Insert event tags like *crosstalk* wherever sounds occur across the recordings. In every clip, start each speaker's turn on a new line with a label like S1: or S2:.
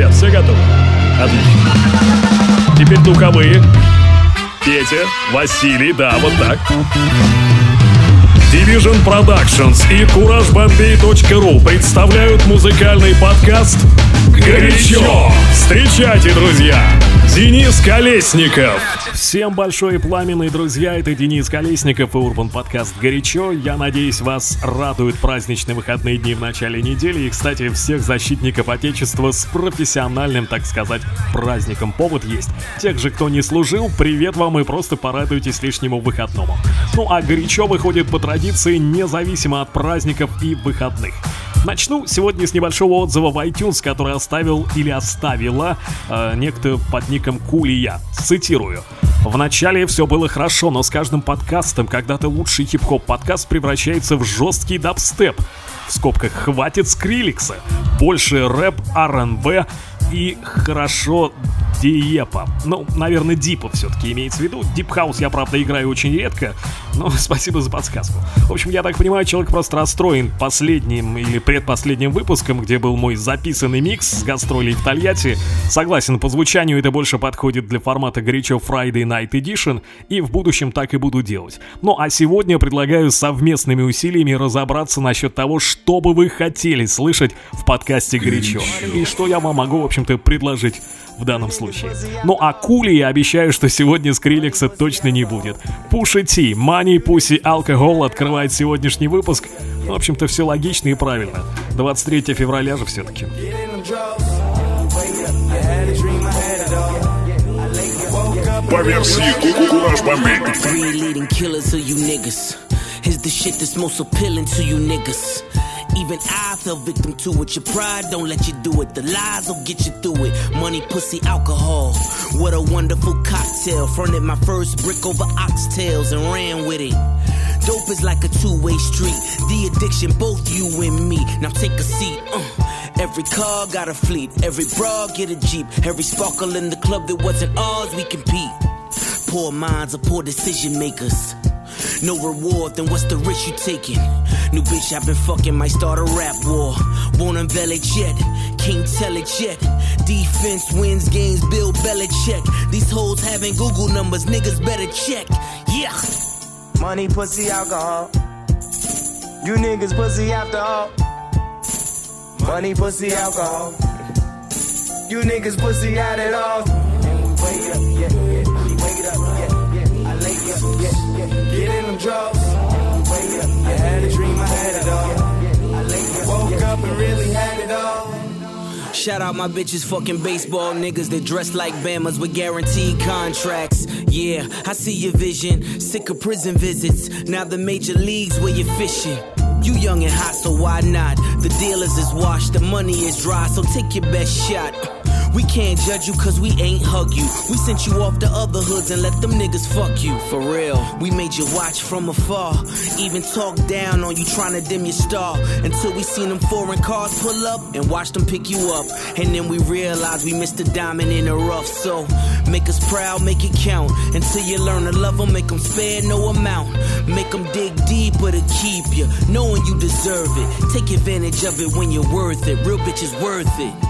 S1: ребят, все готовы? Отлично. Теперь духовые. Петя, Василий, да, вот так. Division Productions и CourageBombay.ru представляют музыкальный подкаст «Горячо». Встречайте, друзья, Денис Колесников. Всем большой пламенный, друзья, это Денис Колесников и Урбан подкаст «Горячо». Я надеюсь, вас радуют праздничные выходные дни в начале недели. И, кстати, всех защитников Отечества с профессиональным, так сказать, праздником повод есть. Тех же, кто не служил, привет вам и просто порадуйтесь лишнему выходному. Ну а «Горячо» выходит по традиции независимо от праздников и выходных. Начну сегодня с небольшого отзыва в iTunes, который оставил или оставила э, некто под ником Кулия. Цитирую. В начале все было хорошо, но с каждым подкастом когда-то лучший хип-хоп подкаст превращается в жесткий дабстеп. В скобках хватит скриликса. Больше рэп, R&B и хорошо Диепа. Ну, наверное, Дипа все-таки имеется в виду. Дип Хаус я, правда, играю очень редко, но *laughs* спасибо за подсказку. В общем, я так понимаю, человек просто расстроен последним или предпоследним выпуском, где был мой записанный микс с гастролей в Тольятти. Согласен, по звучанию это больше подходит для формата горячо Friday Night Edition, и в будущем так и буду делать. Ну а сегодня предлагаю совместными усилиями разобраться насчет того, что бы вы хотели слышать в подкасте «Горячо». И что я вам могу, в общем-то, предложить в данном случае. Ну а Кули я обещаю, что сегодня Скриллекса точно не будет. Пуши Ти, Money, Pussy, Alcohol открывает сегодняшний выпуск. В общем-то, все логично и правильно. 23 февраля же все-таки.
S2: По версии Кураж Бомбей.
S3: Is the shit that's most appealing to you niggas. Even I fell victim to it. Your pride don't let you do it. The lies will get you through it. Money, pussy, alcohol. What a wonderful cocktail. Fronted my first brick over oxtails and ran with it. Dope is like a two-way street. The addiction, both you and me. Now take a seat. Uh. Every car got a fleet. Every bra get a jeep. Every sparkle in the club that wasn't ours, we compete. Poor minds are poor decision makers. No reward, then what's the risk you taking? New bitch I've been fucking might start a rap war. Won't unveil it yet, can't tell it yet. Defense wins games, Bill Belichick. These hoes having Google numbers, niggas better check. Yeah.
S4: Money, pussy, alcohol. You niggas pussy after all. Money, pussy, alcohol. You niggas pussy at it all. Wake up, yeah, yeah. Wake up, yeah, yeah. I lay up, yeah, yeah. Get in them drugs. I had a dream, I had it all. I woke up and really had it all.
S3: Shout out my bitches, fucking baseball niggas that dress like Bamas with guaranteed contracts. Yeah, I see your vision. Sick of prison visits. Now the major leagues where you're fishing. You young and hot, so why not? The dealers is washed, the money is dry, so take your best shot. We can't judge you cause we ain't hug you. We sent you off to other hoods and let them niggas fuck you. For real, we made you watch from afar. Even talk down on you trying to dim your star. Until we seen them foreign cars pull up and watch them pick you up. And then we realized we missed a diamond in the rough. So make us proud, make it count. Until you learn to love them, make them spare no amount. Make them dig deeper to keep you, knowing you deserve it. Take advantage of it when you're worth it. Real bitches worth it.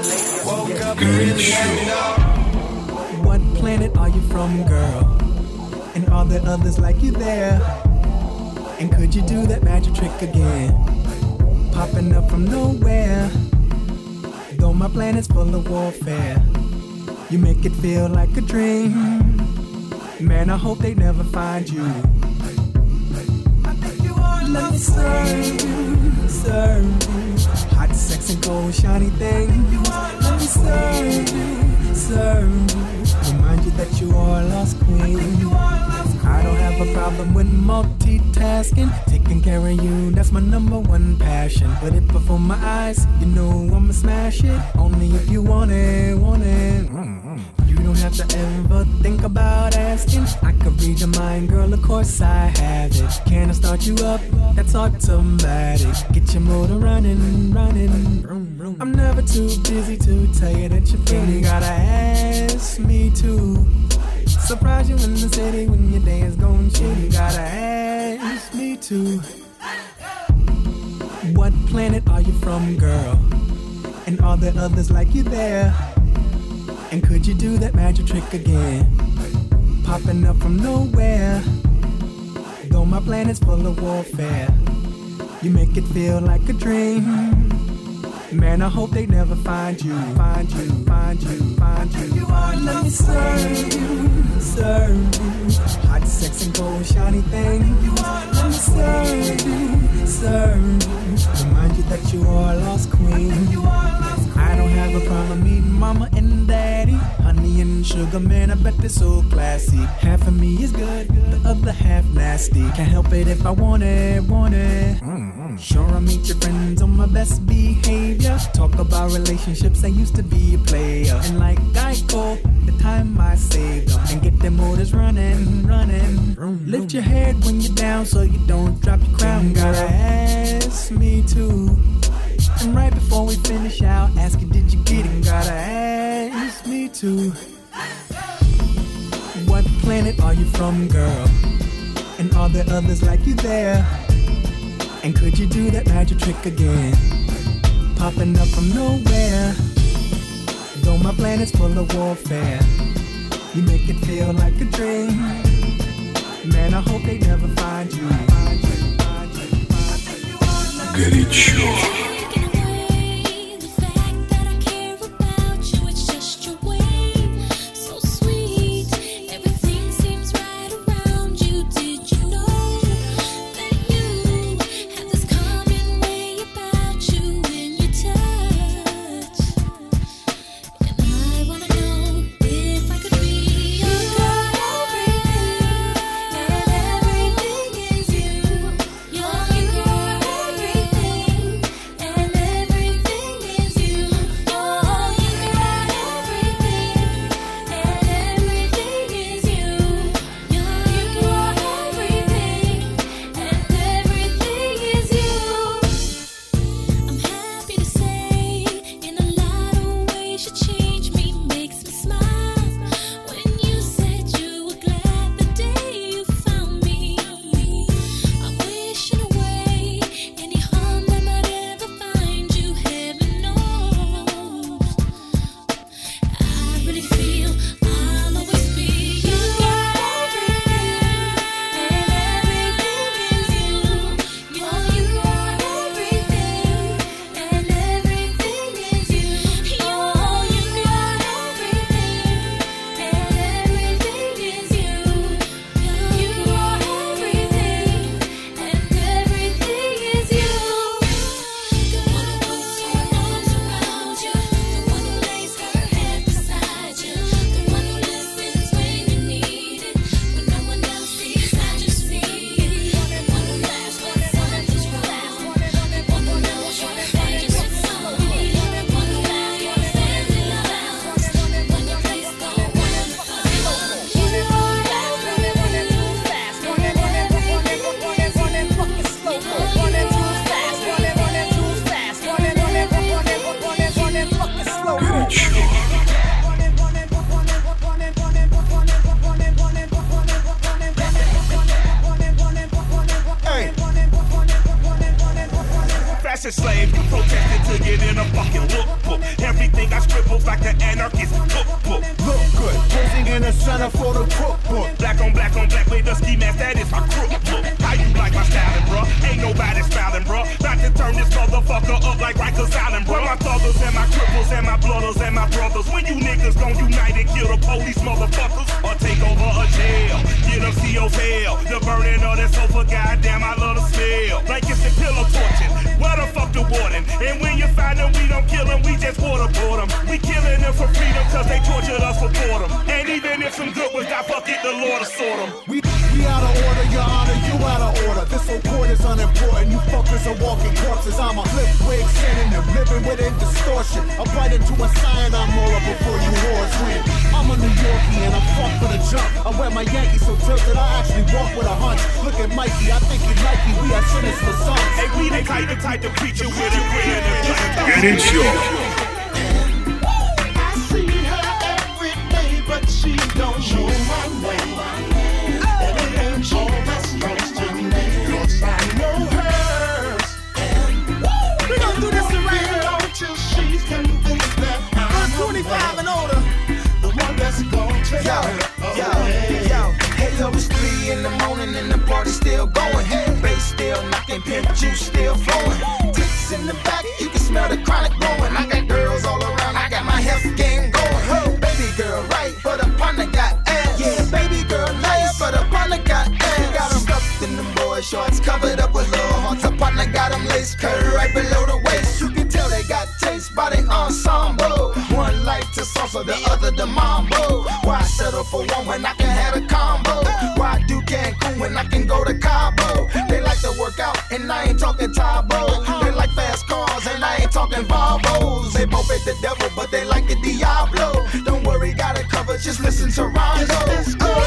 S4: I woke up it.
S5: What planet are you from, girl? And are there others like you there? And could you do that magic trick again? Popping up from nowhere. Though my planet's full of warfare, you make it feel like a dream. Man, I hope they never find you. Me serve you, serve you. Hot, sexy, gold, shiny thing. Let me serve you, serve you. Remind you that you are lost queen. I don't have a problem with multitasking. Taking care of you, that's my number one passion. But if before my eyes, you know I'ma smash it. Only if you want it, want it. You don't have to ever think about asking. I could read your mind, girl, of course I start you up? That's automatic. Get your motor running, running. I'm never too busy to tell you that you're pretty. Gotta ask me to. Surprise you in the city when your day is going shitty. Gotta ask me to. What planet are you from, girl? And are there others like you there? And could you do that magic trick again? Popping up from nowhere. My planet's full of warfare, you make it feel like a dream. Man, I hope they never find you, find you, find you, find you. you are, let me serve you, serve you. Hot, sex, and gold shiny thing. You are, let me serve you, serve you. Remind you that you are a lost queen. You are lost don't have a problem meeting mama and daddy. Honey and sugar, man, I bet they're so classy. Half of me is good, the other half nasty. Can't help it if I want it, want it. Mm-hmm. Sure, I meet your friends on my best behavior. Talk about relationships, I used to be a player. And like Geico, the time I saved them. And get them motors running, running. Lift your head when you're down so you don't drop your crown. Gotta ask me to. And right before we finish out, ask you, did you get it? Gotta ask me to. What planet are you from, girl? And are there others like you there? And could you do that magic trick again? Popping up from nowhere. Though my planet's full of warfare, you make it feel like a dream. Man, I hope they never find you.
S6: Горячо.
S7: wear my Yankees so tilted, I actually walk with a hunch. Look at Mikey, I think he me we are sinners for sons. Hey, we the type, the type to preach it with a grin and a Get it sure. And the
S8: party's still going. Bass still knocking, pimp juice still flowing. Tits in the back, you can smell the chronic blowing. I got girls all around, I got my health game going. Baby girl, right, but a partner got ass. Yeah, baby girl, nice, but a partner got ass. Got 'em stuffed in them boy shorts, covered up with little hearts. A partner got 'em lace curved right below the waist. You can tell they got taste by the ensemble. One like to salsa, the other the mambo. Why settle for one when I can have a combo? When I can go to Cabo? They like to work out, and I ain't talking Tae Bo. They like fast cars, and I ain't talking Volvos. They both hate the devil, but they like the Diablo. Don't worry, got it covered, just listen to Rondo.
S7: This girl,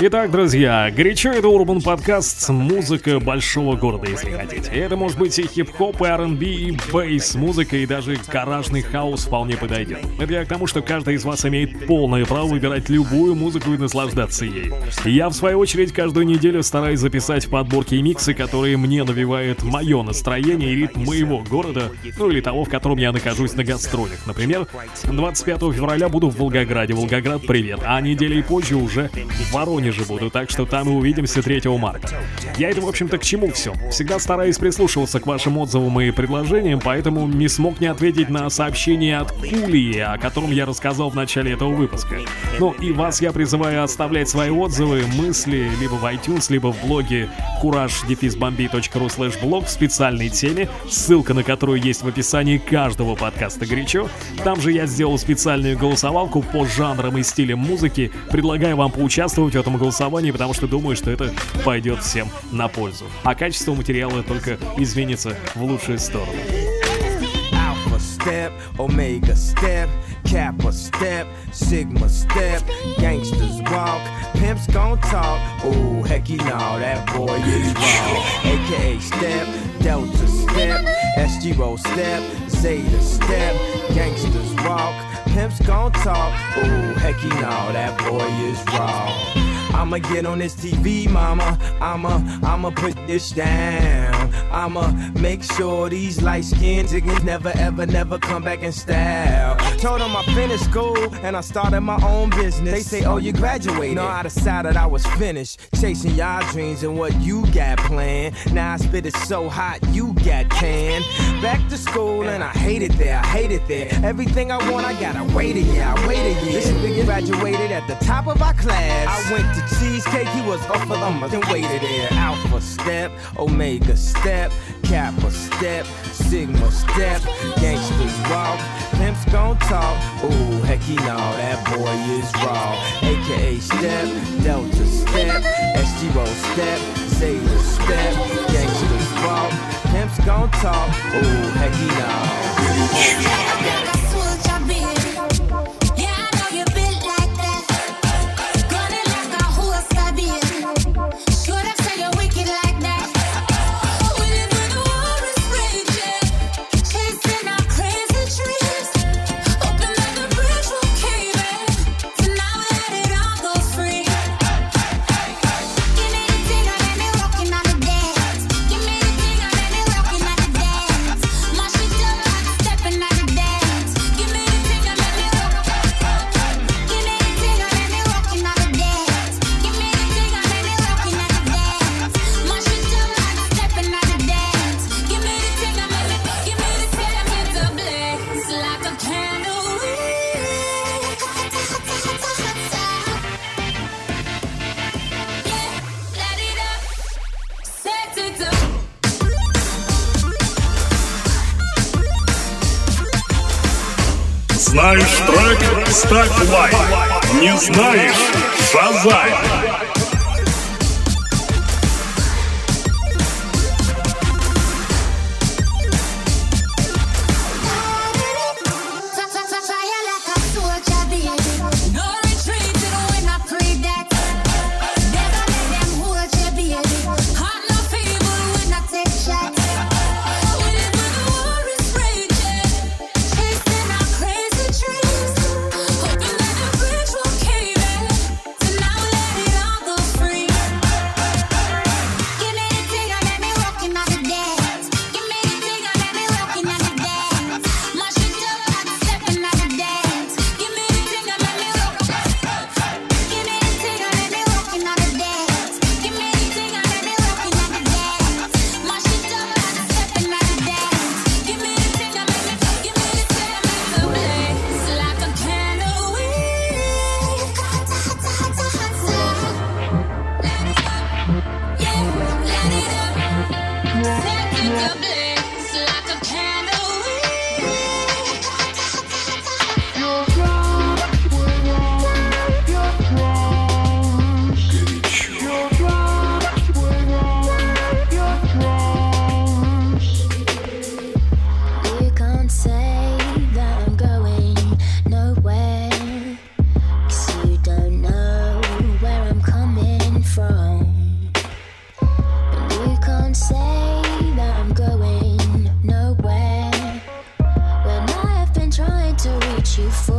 S1: Итак, друзья, горячо это Урбан подкаст, музыка большого города, если хотите. Это может быть и хип-хоп, и R&B, и бейс, музыка, и даже гаражный хаос вполне подойдет. Это я к тому, что каждый из вас имеет полное право выбирать любую музыку и наслаждаться ей. Я, в свою очередь, каждую неделю стараюсь записать подборки и миксы, которые мне навевают мое настроение и ритм моего города, ну или того, в котором я нахожусь на гастролях. Например, 25 февраля буду в Волгограде. Волгоград, привет. А неделей позже уже в Воронеже буду, так что там и увидимся 3 марта. Я это, в общем-то, к чему все? Всегда стараюсь прислушиваться к вашим отзывам и предложениям, поэтому не смог не ответить на сообщение от Кулии, о котором я рассказал в начале этого выпуска. Ну и вас я призываю оставлять свои отзывы, мысли либо в iTunes, либо в блоге courage-bombi.ru слэш блог в специальной теме, ссылка на которую есть в описании каждого подкаста «Горячо». Там же я сделал специальную голосовалку по жанрам и стилям музыки. Предлагаю вам поучаствовать в этом голосовании, потому что думаю, что это пойдет всем на пользу. А качество материала только изменится в лучшую сторону.
S8: Step, Omega step, Kappa step, Sigma step, gangsters walk, pimps gon' talk. Ooh, hecky no, that boy is raw. AKA step, Delta step, SG roll step, Zeta step, gangsters walk, pimps gon' talk. Ooh, hecky no, that boy is raw. I'ma get on this TV, mama. I'ma, I'ma put this down. I'ma make sure these light skinned niggas never, ever, never come back in style. Told them I finished school and I started my own business. They say, oh, you graduated. No, I decided I was finished. Chasing y'all dreams and what you got planned. Now I spit it so hot, you got canned. Back to school and I hate it there, I hate it there. Everything I want, I gotta wait a year, I wait a year. This nigga graduated at the top of our class. I went cheesecake, he was off of them, then waited there. Alpha step, Omega step, Kappa step, Sigma step, gangsters walk, pimps gon' talk. Ooh, hecky no, that boy is raw. AKA step, Delta step, SGRho step, Zeta step, gangsters walk, pimps gon' talk. Ooh, hecky no.
S9: Stepping
S10: Лайф. Не знаешь?
S11: Сазай. you for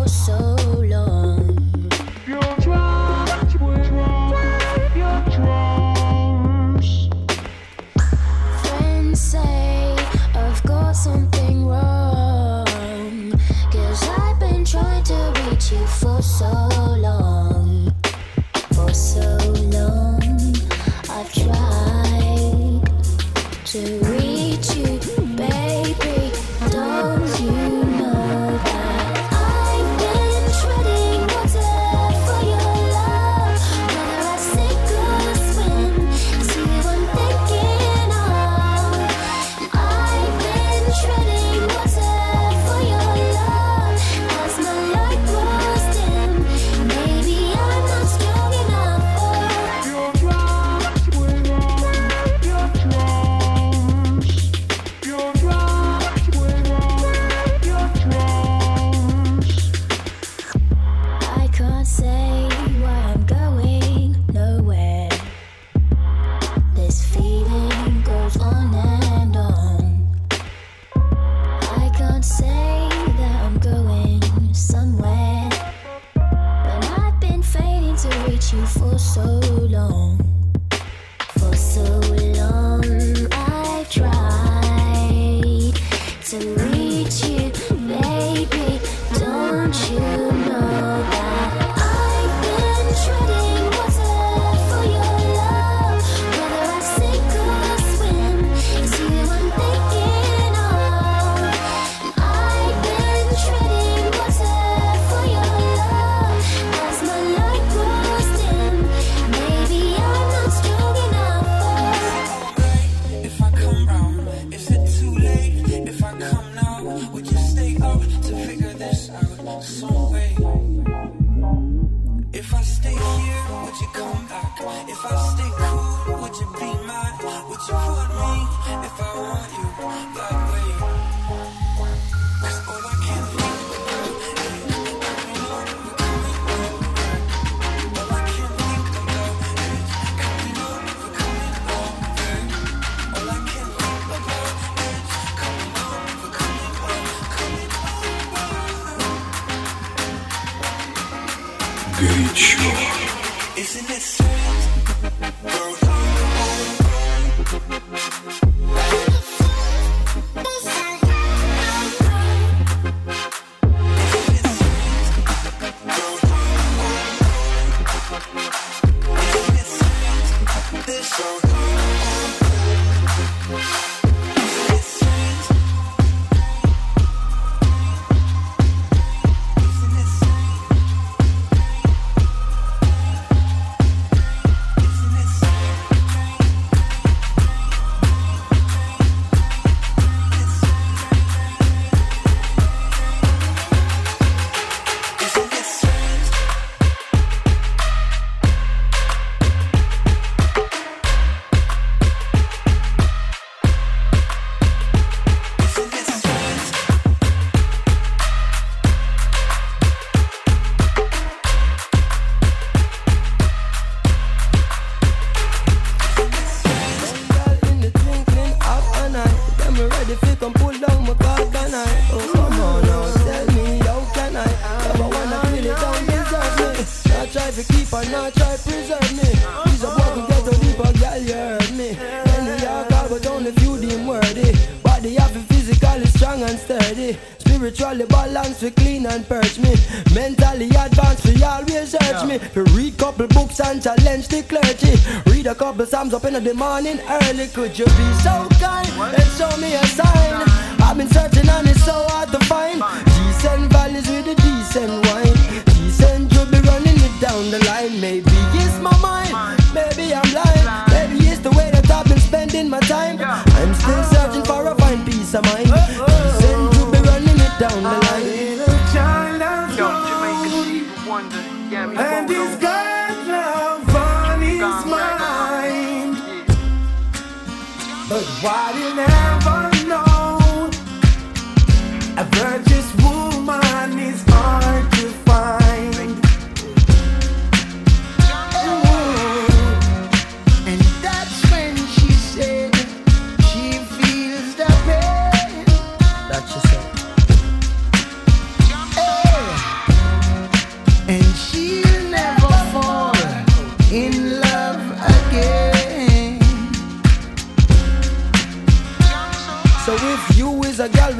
S11: could you?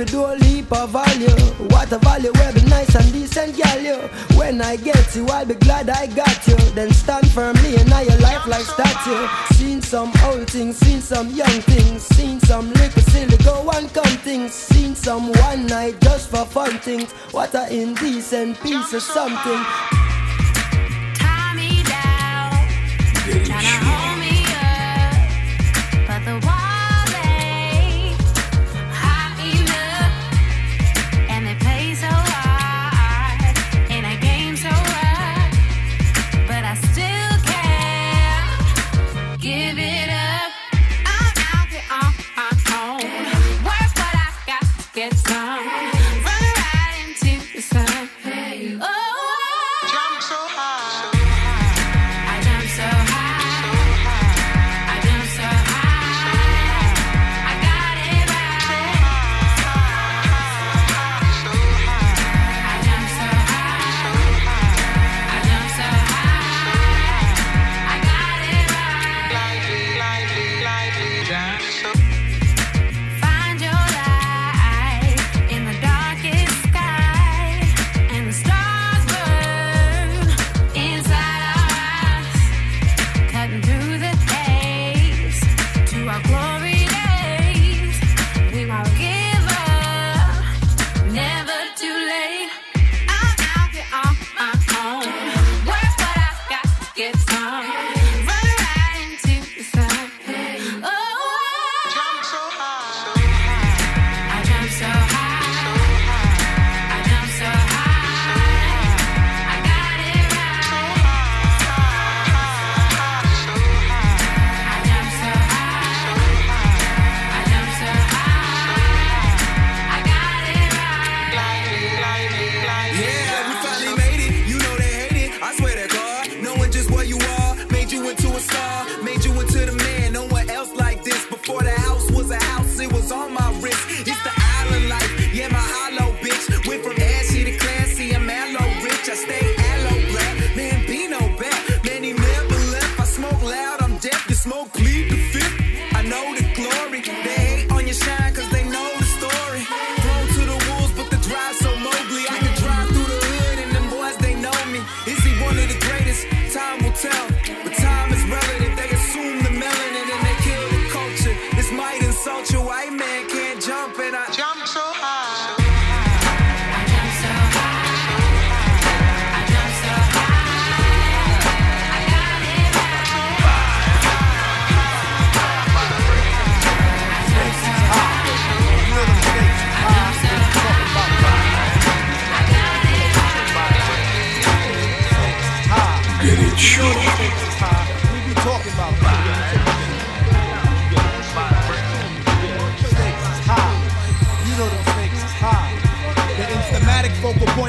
S11: do a leap of value. What a value, we be nice and decent, girl you. When I get you, I'll be glad I got you. Then stand firmly in your life like statue. Seen some old things, seen some young things, seen some little silly go and come things, seen some one night just for fun things. What a indecent piece of something.
S9: Tie me down, tryna hold me.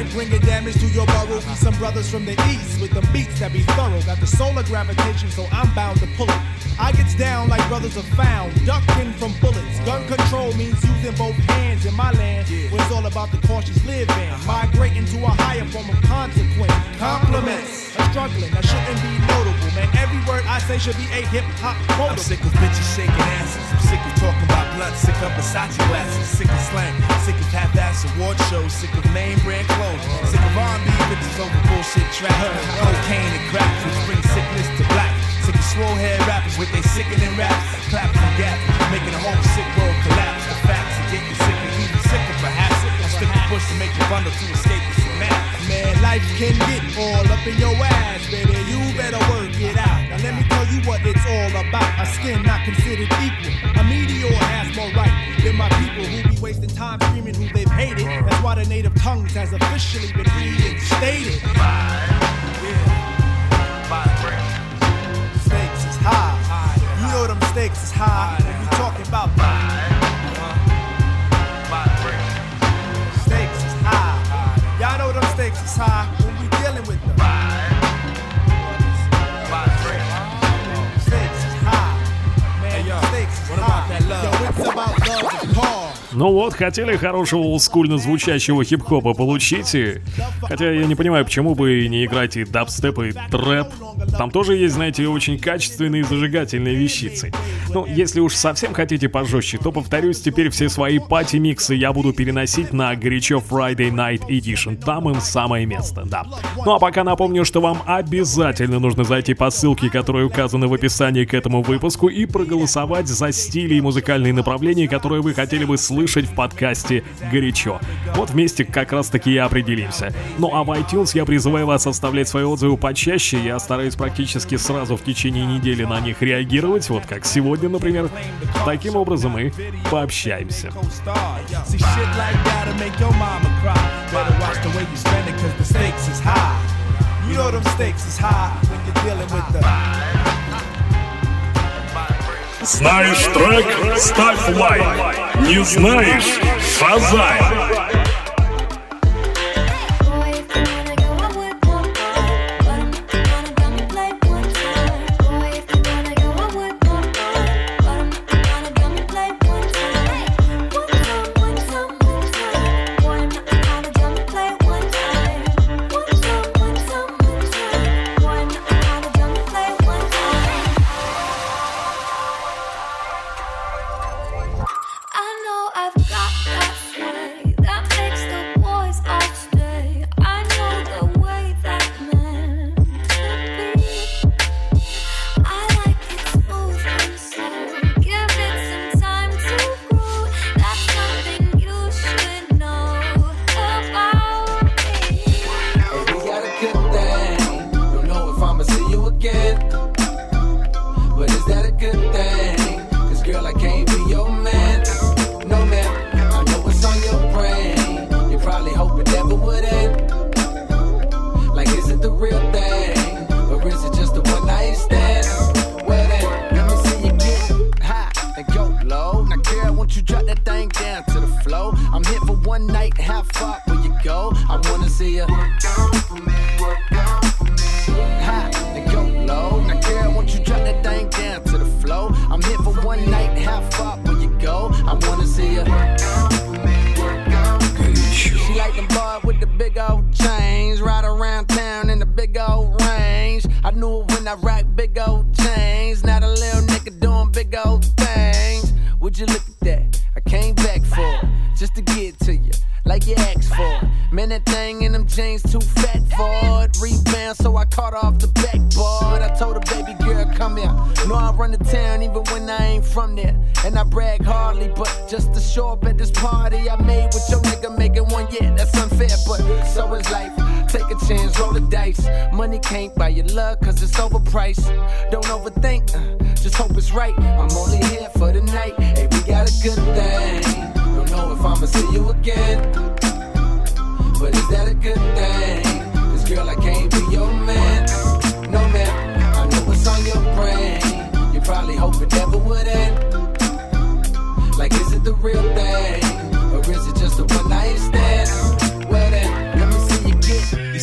S12: point, bringing damage to your burrow. Some brothers from the east with the beats that be thorough. Got the solar gravitation, so I'm bound to pull it. I gets down like brothers are found, ducking from bullets. Gun control means using both hands in my land, where it's all about the cautious living. Uh-huh. Migrating to a higher form of consequence. Compliments, a struggling, I shouldn't be notable. Every word I say should be a hip hop quote.
S13: I'm sick of bitches shaking asses. I'm sick of talking about blood. Sick of Versace glasses. Sick of slang. Sick of half-ass award shows. Sick of name brand clothes. Sick of R&B bitches over bullshit tracks. Cocaine and crack, which brings sickness to black. Sick of swole head rappers with they sickening raps. Clap and gap, making the whole sick world collapse. The facts are getting sicker, even sicker perhaps. I stick the push to make the bundle to escape the
S12: life can get all up in your ass, baby. You better work it out. Now let me tell you what it's all about. A skin not considered equal. A meteor has more right than my people who be wasting time screaming who they've hated. That's why the native tongues has officially been reinstated. Stakes is high. You know them stakes is high. When you talking about Stakes stakes high when we dealing with them. Stakes high. Man, stakes high. Yo, it's about love.
S1: Ну вот, хотели хорошего олдскульно звучащего хип-хопа, получите. Хотя я не понимаю, почему бы не играть и дабстеп, и трэп. Там тоже есть, знаете, очень качественные зажигательные вещицы. Ну, если уж совсем хотите пожестче, то повторюсь, теперь все свои пати-миксы я буду переносить на горячо Friday Night Edition. Там им самое место, да. Ну а пока напомню, что вам обязательно нужно зайти по ссылке, которая указана в описании к этому выпуску, и проголосовать за стили и музыкальные направления, которые вы хотели бы слышать в подкасте «Горячо». Вот вместе как раз таки и определимся. Ну а в iTunes я призываю вас оставлять свои отзывы почаще, я стараюсь практически сразу в течение недели на них реагировать, вот как сегодня, например. Таким образом мы пообщаемся.
S13: You
S12: know them stakes is high when you're dealing with the.
S1: Знаешь трек? Ставь лайк. Не знаешь? Шазай.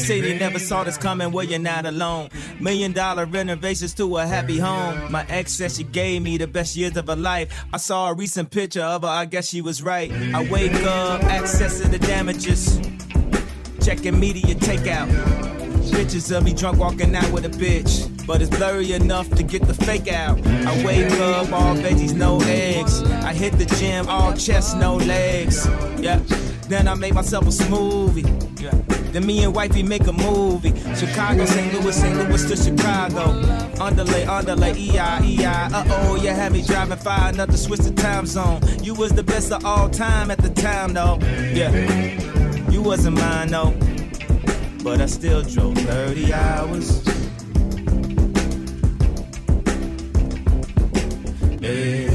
S8: City, never saw this coming. Well, you're not alone. Million dollar renovations to a happy home. My ex said she gave me the best years of her life. I saw a recent picture of her, I guess she was right. I wake up, access to the damages. Checking media takeout. Pictures of me drunk walking out with a bitch. But it's blurry enough to get the fake out. I wake up, all veggies, no eggs. I hit the gym, all chest, no legs. Yeah. Then I make myself a smoothie. Yeah. Then me and wifey make a movie. Chicago, St. Louis, St. Louis to Chicago. Underlay, underlay, EI, EI. Uh oh, you had me driving far enough to switch the time zone. You was the best of all time at the time, though. Yeah. You wasn't mine, though. But I still drove 30 hours. Yeah,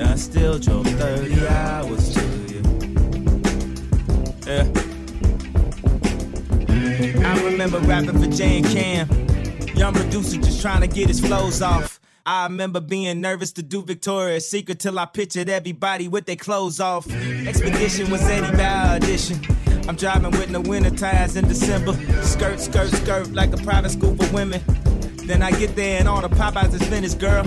S8: I still drove 30 hours to you. Yeah. I remember rapping for Jay and Cam. Young producer just trying to get his flows off. I remember being nervous to do Victoria's Secret till I pictured everybody with their clothes off. Expedition was Eddie Bauer audition. I'm driving with no winter tires in December. Skirt, skirt, skirt like a private school for women. Then I get there and all the Popeyes is finished, girl.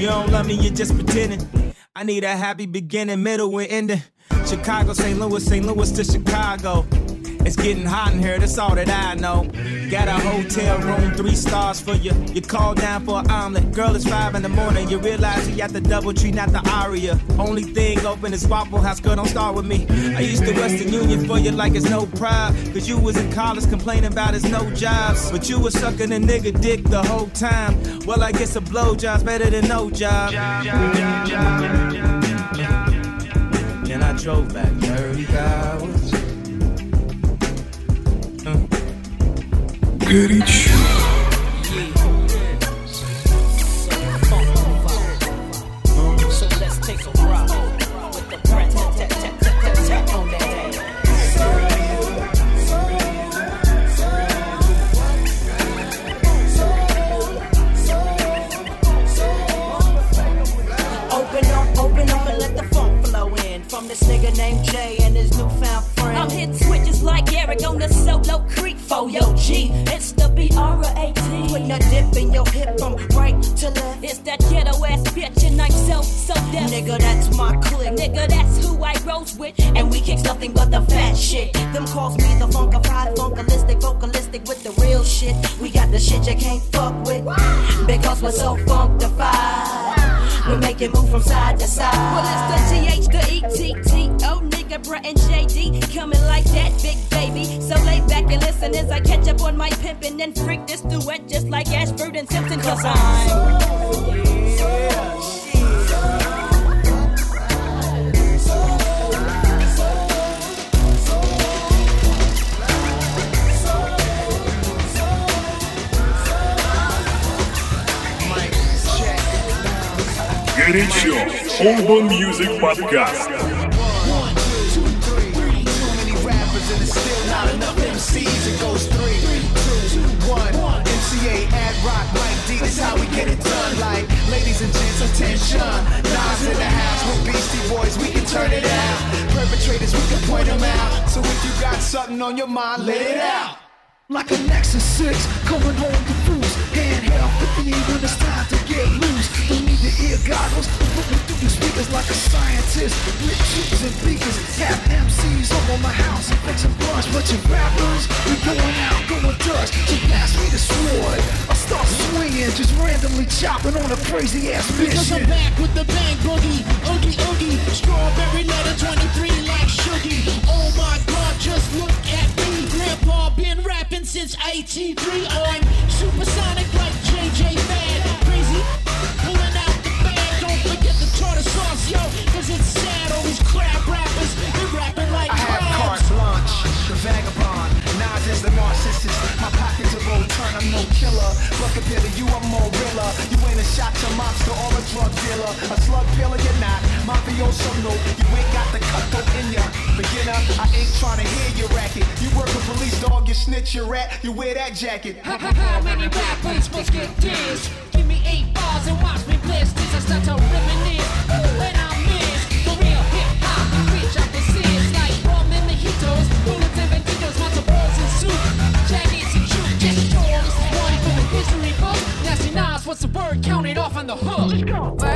S8: You don't love me, you're just pretending. I need a happy beginning, middle, and ending. Chicago, St. Louis, St. Louis to Chicago. It's getting hot in here, that's all that I know. Got a hotel room, three stars for you. You call down for an omelet. Girl, it's five in the morning. You realize you got the DoubleTree, not the aria. Only thing open is Waffle House, girl, don't start with me. I used to Western Union for you like it's no pride. Cause you was in college complaining about it's no jobs. But you was sucking a nigga dick the whole time. Well, I guess a blowjob's better than no job. And I drove back 30 hours.
S14: In from this nigga named Jay and his newfound friend.
S15: I'm hitting switches like Eric on the solo creek for yo G. It's the B-R-A-T.
S14: Putting a dip in your hip from right to left.
S15: It's that ghetto ass bitch and I'm so, so deaf.
S14: Nigga, that's my clique.
S15: Nigga, that's who I rose with.
S14: And we kick nothing but the fat shit. Them calls me the funkified, funkalistic, vocalistic with the real shit. We got the shit you can't fuck with. Because we're so funkified. We make it move from side to side.
S15: Well, it's the TH, the ETT. Oh, nigga, bruh, and JD. Coming like that, big baby. So lay back and listen as I catch up on my pimpin' and freak this duet just like Ashford and Simpson. Cause I'm.
S2: Горячо. Urban Music Podcast.
S16: rappers and it's still not enough MCs. It goes three, two, one. MCA, ad rock, Mike D. This how we get it done. Like, ladies and gents, attention. Nas in the house with Beastie Boys, we can turn it out. Perpetrators, we can point them out. So if you got something on your mind, let it out.
S17: Like a Nexus 6, coming home to boost. Handheld 58 when it's time to get loose. Don't need the ear goggles, put me through the speakers like a scientist. With tubes and beakers, have MCs over my house and fix a bunch. But your rappers, we going out, going Dutch. So pass me the sword. I start swinging, just randomly chopping on a crazy ass bitch.
S18: Because I'm back with the bang boogie, oogie oogie, strawberry letter 23 like Shuggie. Oh my god, just look at me. Grandpa been rapping since 83. I'm supersonic like JJ Fad. Crazy, pulling out the bag. Don't forget the tartar sauce, yo, cause it's sad. All these crab rappers, they rapping like
S16: I have carte blanche, the vagabond. Is the narcissist. My pockets are roll turn, I'm no killer. But compared to you, I'm more realer. You ain't a shot to mobster or a drug dealer. A slug peeler, you're not. Mafioso, no. You ain't got the cutthroat in ya. Beginner, I ain't trying to hear your racket. You work with police, dog, you snitch, your rat. You wear that jacket.
S18: How, many rappers must get dissed? Give me eight bars and watch me blitz. This is start to reminisce. hook. Let's go.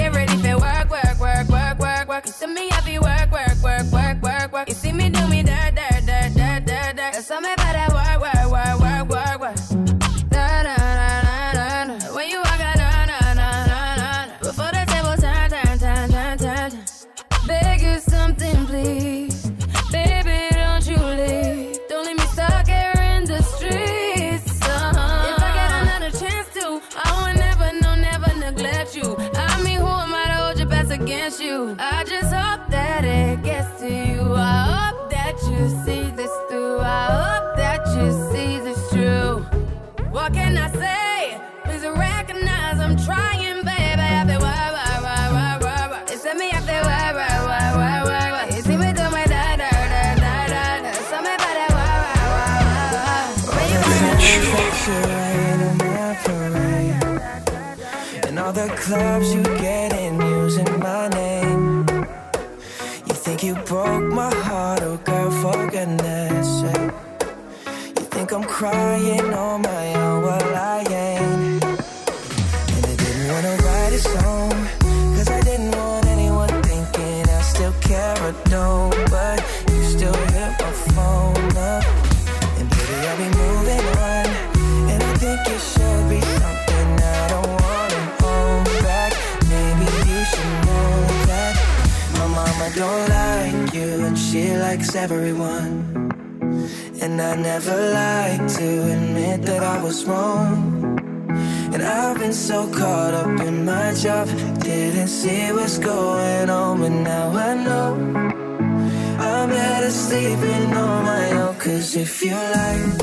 S19: Me. You see me do my you
S4: And all the clubs you get in using my name. You think you broke everyone. And I never like to admit that I was wrong. And I've been so caught up in my job, didn't see what's going on, but now I know. I'm better sleeping on my own, cause if you like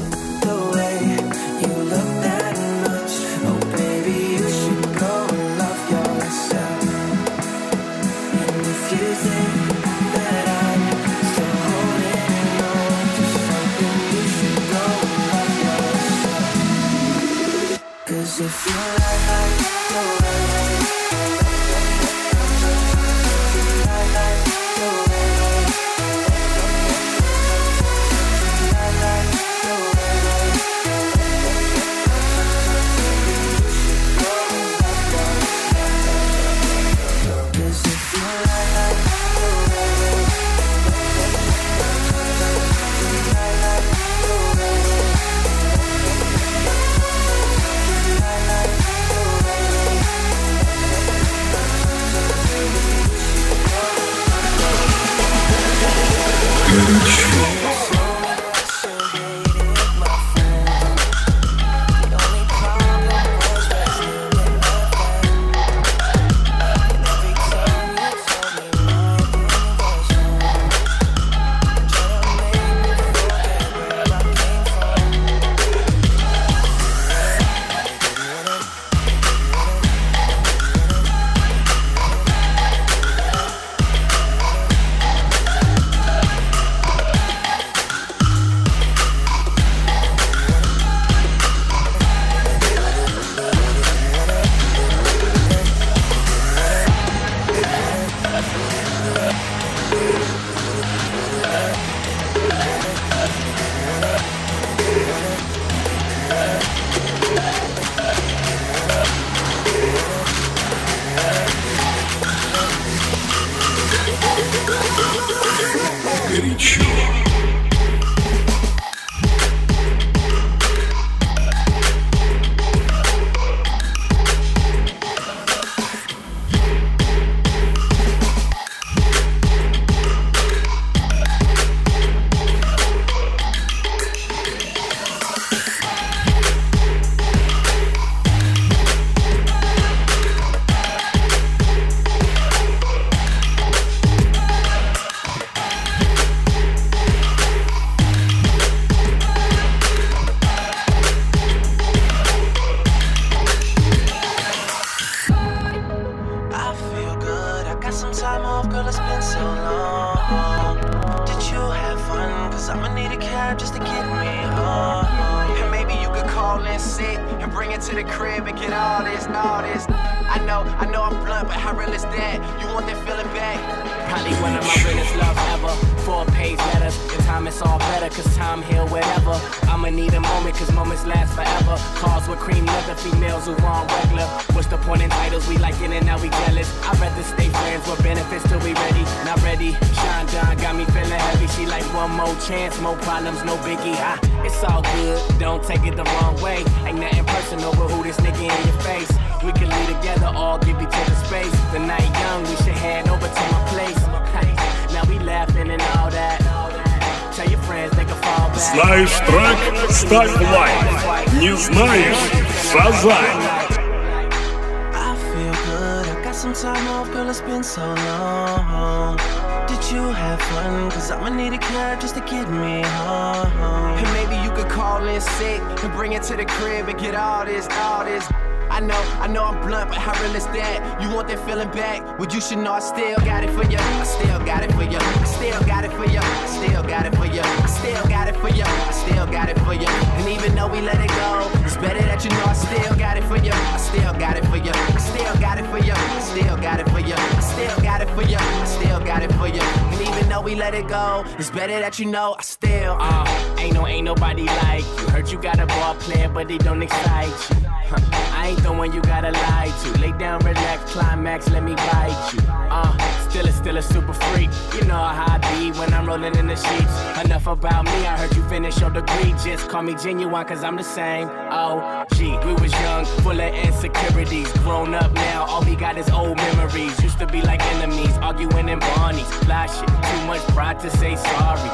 S20: I know, I'm blunt, but how real is that? You want that feeling back? Well, you should know I still got it for you. I still got it for you. I still got it for you. I still got it for you. I still got it for you. I still got it for you. And even though we let it go, it's better that you know I still got it for you. I still got it for you. I still got it for you. I still got it for you. I still got it for you. I still got it for you. And even though we let it go, it's better that you know I still.
S8: Uh, ain't no, ain't nobody like you. Heard you got a ball player, but they don't excite you. I ain't the one you gotta lie to. Lay down, relax, climax, let me bite you. Uh, still a, still a super freak. You know how I be when I'm rolling in the sheets. Enough about me, I heard you finish your degree. Just call me genuine, cause I'm the same. Oh, gee, we was young, full of insecurities. Grown up now, all we got is old memories. Used to be like enemies, arguing in Barney's. Fly shit, too much pride to say sorry.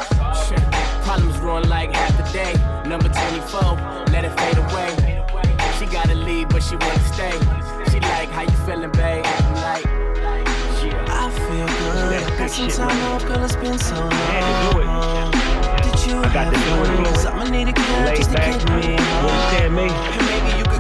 S8: Shit, problems ruin like half the day. Number 24, let it fade away. She gotta leave, but she wanna stay. She like, how you feeling, babe? I'm like, yeah.
S20: I feel good. I got some time off, girl. It's been so long. Did you
S21: I got
S20: have
S21: to do it,
S20: fun?
S21: do it.
S20: Cause I'ma need a cab just to
S21: back.
S20: get me
S21: You understand me?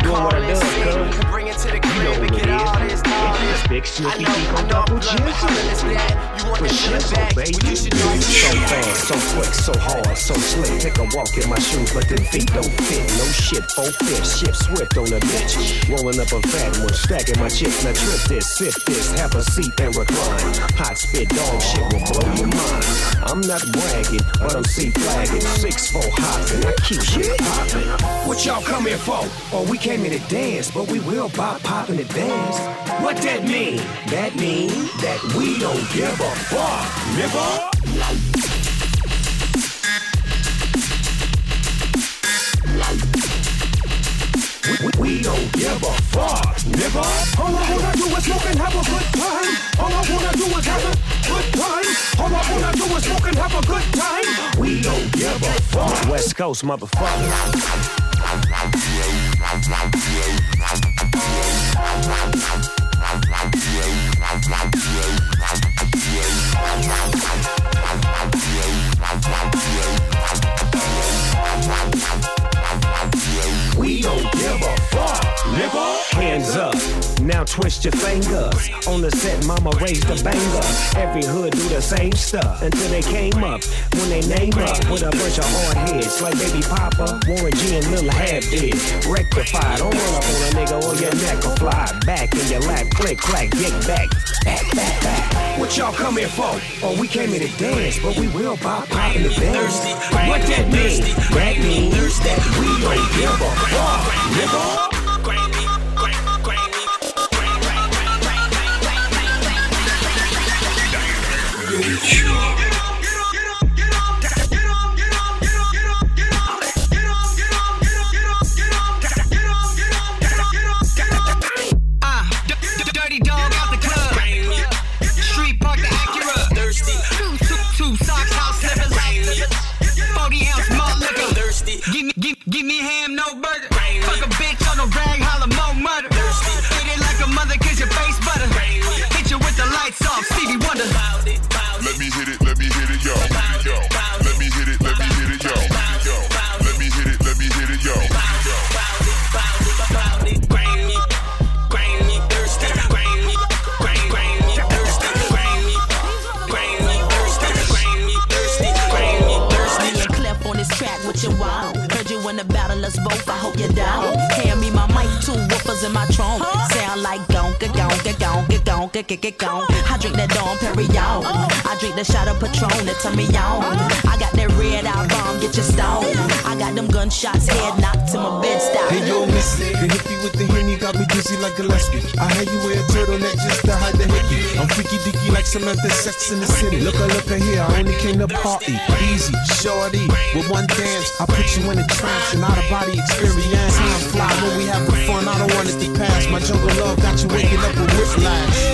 S21: Doing what I do, cuz.
S20: and bring it to the crib
S21: know
S20: and
S21: what
S20: get
S21: it
S20: all
S21: is.
S20: this, all
S21: It's
S20: this.
S21: the big
S20: I
S21: Snooki
S20: know,
S21: Pico
S20: I know I'm
S21: double
S20: blunt, but how real is that? You want
S21: With
S20: that feeling
S21: shizzle,
S20: back?
S21: baby.
S20: You should I
S21: So fast, so quick, so hard, so slick. Take a walk in my shoes, but them feet don't fit. No shit, oh fit, shift swift on the bitch. Rolling up a fat one, stacking my chips. Now trip this, sip this, have a seat and recline. Hot spit dog shit will blow your mind. I'm not bragging, but I'm C flagging. Six four hopping, I keep shit popping. Y'all come here for? Oh, we came here to dance, but we will pop popping advance. What that mean? That mean that we don't give a fuck, nigga. We don't give a fuck, nigga. All I wanna do is smoke and have a good time. All I wanna do is have a good time. All I wanna do is smoke and have a good time. We don't give a fuck. West Coast motherfucker. Now twist your fingers. On the set, mama raised the banger. Every hood do the same stuff until they came up. When they name up with a bunch of hard heads like Baby Papa, Warren G and Lil Half Dead. Rectified, don't run up on a nigga or your neck will fly. Back in your lap, click, clack, get back. Back, back, back. What y'all come here for? Oh, we came here to dance, but we will pop, pop in the dance. What that mean? That means that we don't give a fuck, nigga.
S22: Uh,
S14: gonka, gonka, gonka, gonka. I drink that Dom Perignon. I drink the shot of Patron that turn me on. I got that red eye bomb, get your stone. I got them gunshots, head knocked to my bed stop.
S13: Hey yo, miss. The hippie with the henny got me dizzy like Gillespie. I had you wear a turtleneck just to hide the hickey. I'm freaky dicky like Samantha Sex in the city. Look, a look, a here. I only came to party. Easy, shorty. With one dance, I put you in a trance and out of body experience. Time fly when we having fun. I don't want it to pass. My jungle love got you waking up with whiplash.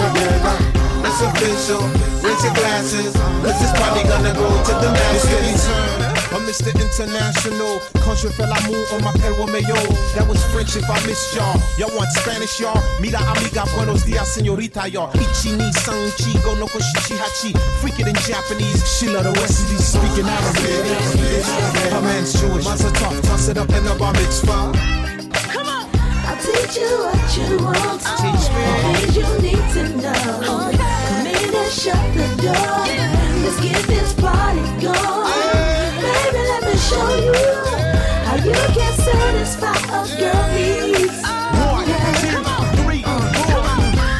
S13: it's official, raise your glasses, cause this party gonna go to the masses. I'm Mr. International, Contra fell amour on my perro mayo. That was French if I missed y'all. Y'all want Spanish, y'all? Mira amiga, buenos dias, señorita, y'all. Ichi ni san chi, go no koshichi hachi. Freak it in Japanese, she love the West Indies, speaking Arabic. Her man's Jewish, Mazel toss it up in the bar mitzvah.
S10: Teach you what you want, things you need to know. Come in and shut the door. Let's get this party going. Baby, let me show you how you can satisfy a girl needs.
S13: One, two, three, four.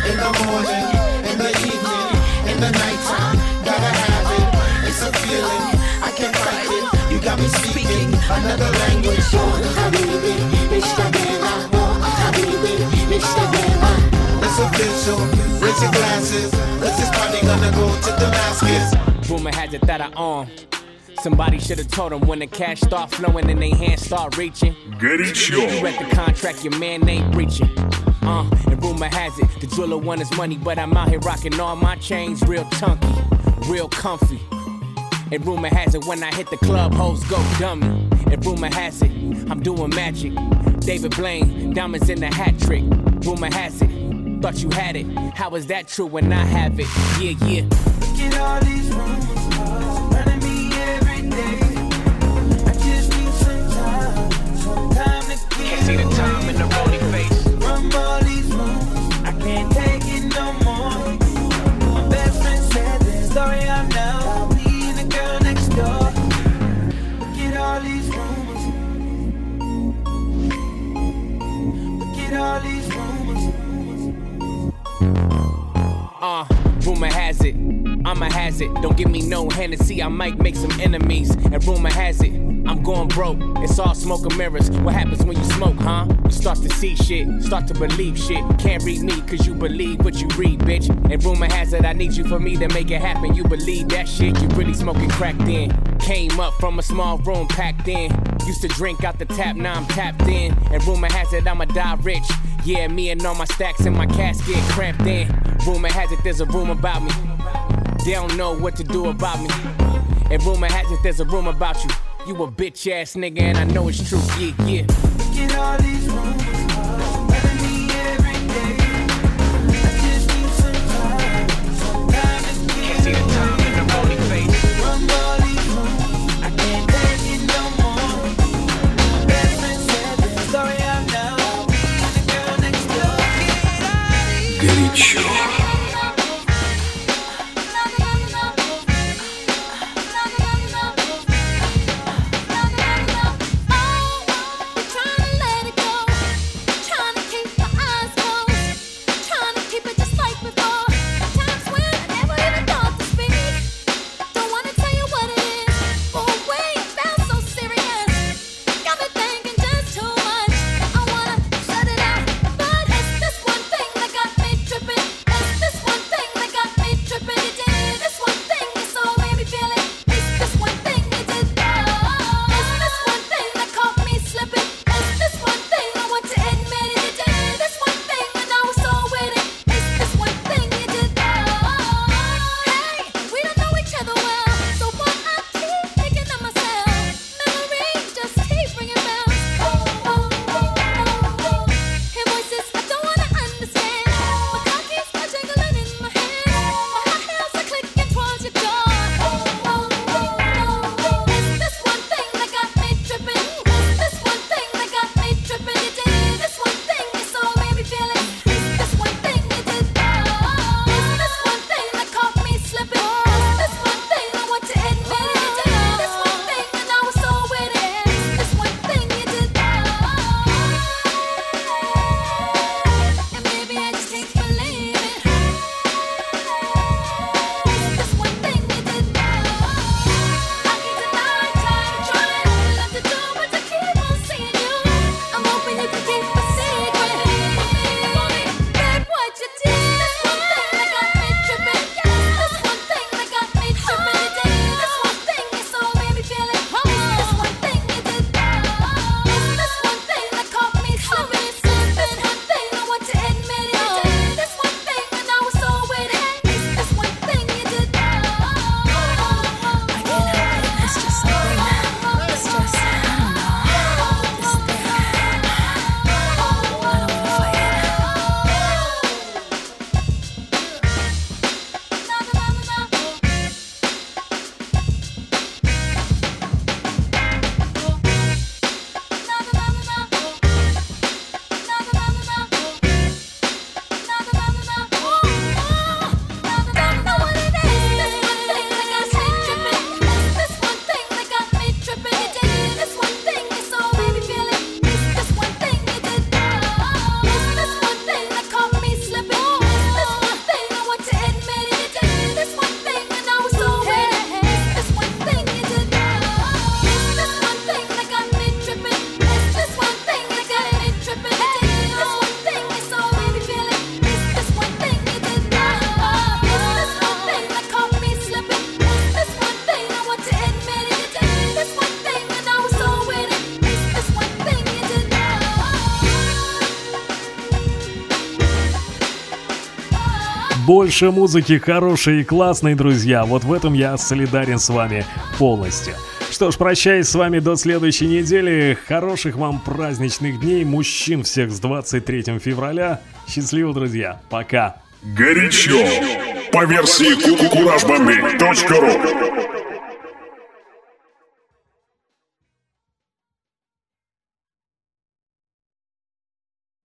S13: In the morning, in the evening, in the nighttime, gotta have it. It's a feeling, I can't fight it. You got me speaking another language. Oh, habibi, it's official, raise your glasses. This party gonna go to Damascus.
S8: Boomer had to that I on. Somebody should have told them when the cash start flowing and they hands start reaching.
S2: Get it, sure.
S8: You read the contract, your man ain't breaching. Uh, and rumor has it, the jeweler won his money, but I'm out here rocking all my chains, real chunky, real comfy. And rumor has it, when I hit the club, hoes go dummy. And rumor has it, I'm doing magic. David Blaine, diamonds in the hat trick. Rumor has it, thought you had it. How is that true when I have it? Yeah, yeah.
S23: Look at all these rumors running me every day.
S8: Hennessy, I might make some enemies. And rumor has it, I'm going broke. It's all smoke and mirrors. What happens when you smoke, huh? You start to see shit, start to believe shit. Can't read me cause you believe what you read, bitch. And rumor has it, I need you for me to make it happen. You believe that shit, you really smoking crack then. Came up from a small room packed in. Used to drink out the tap, now I'm tapped in. And rumor has it, I'ma die rich. Yeah, me and all my stacks in my casket cramped in. Rumor has it, there's a room about me. They don't know what to do about me. And rumor has it, there's a rumor about you. You a bitch ass nigga, and I know it's true. Yeah, yeah.
S23: All these rumors
S1: больше музыки хорошей и классной, друзья. Вот в этом я солидарен с вами полностью. Что ж, прощаюсь с вами до следующей недели. Хороших вам праздничных дней. Мужчин всех с 23 февраля. Счастливо, друзья. Пока.
S2: Горячо. По версии кукурашбомбей.ру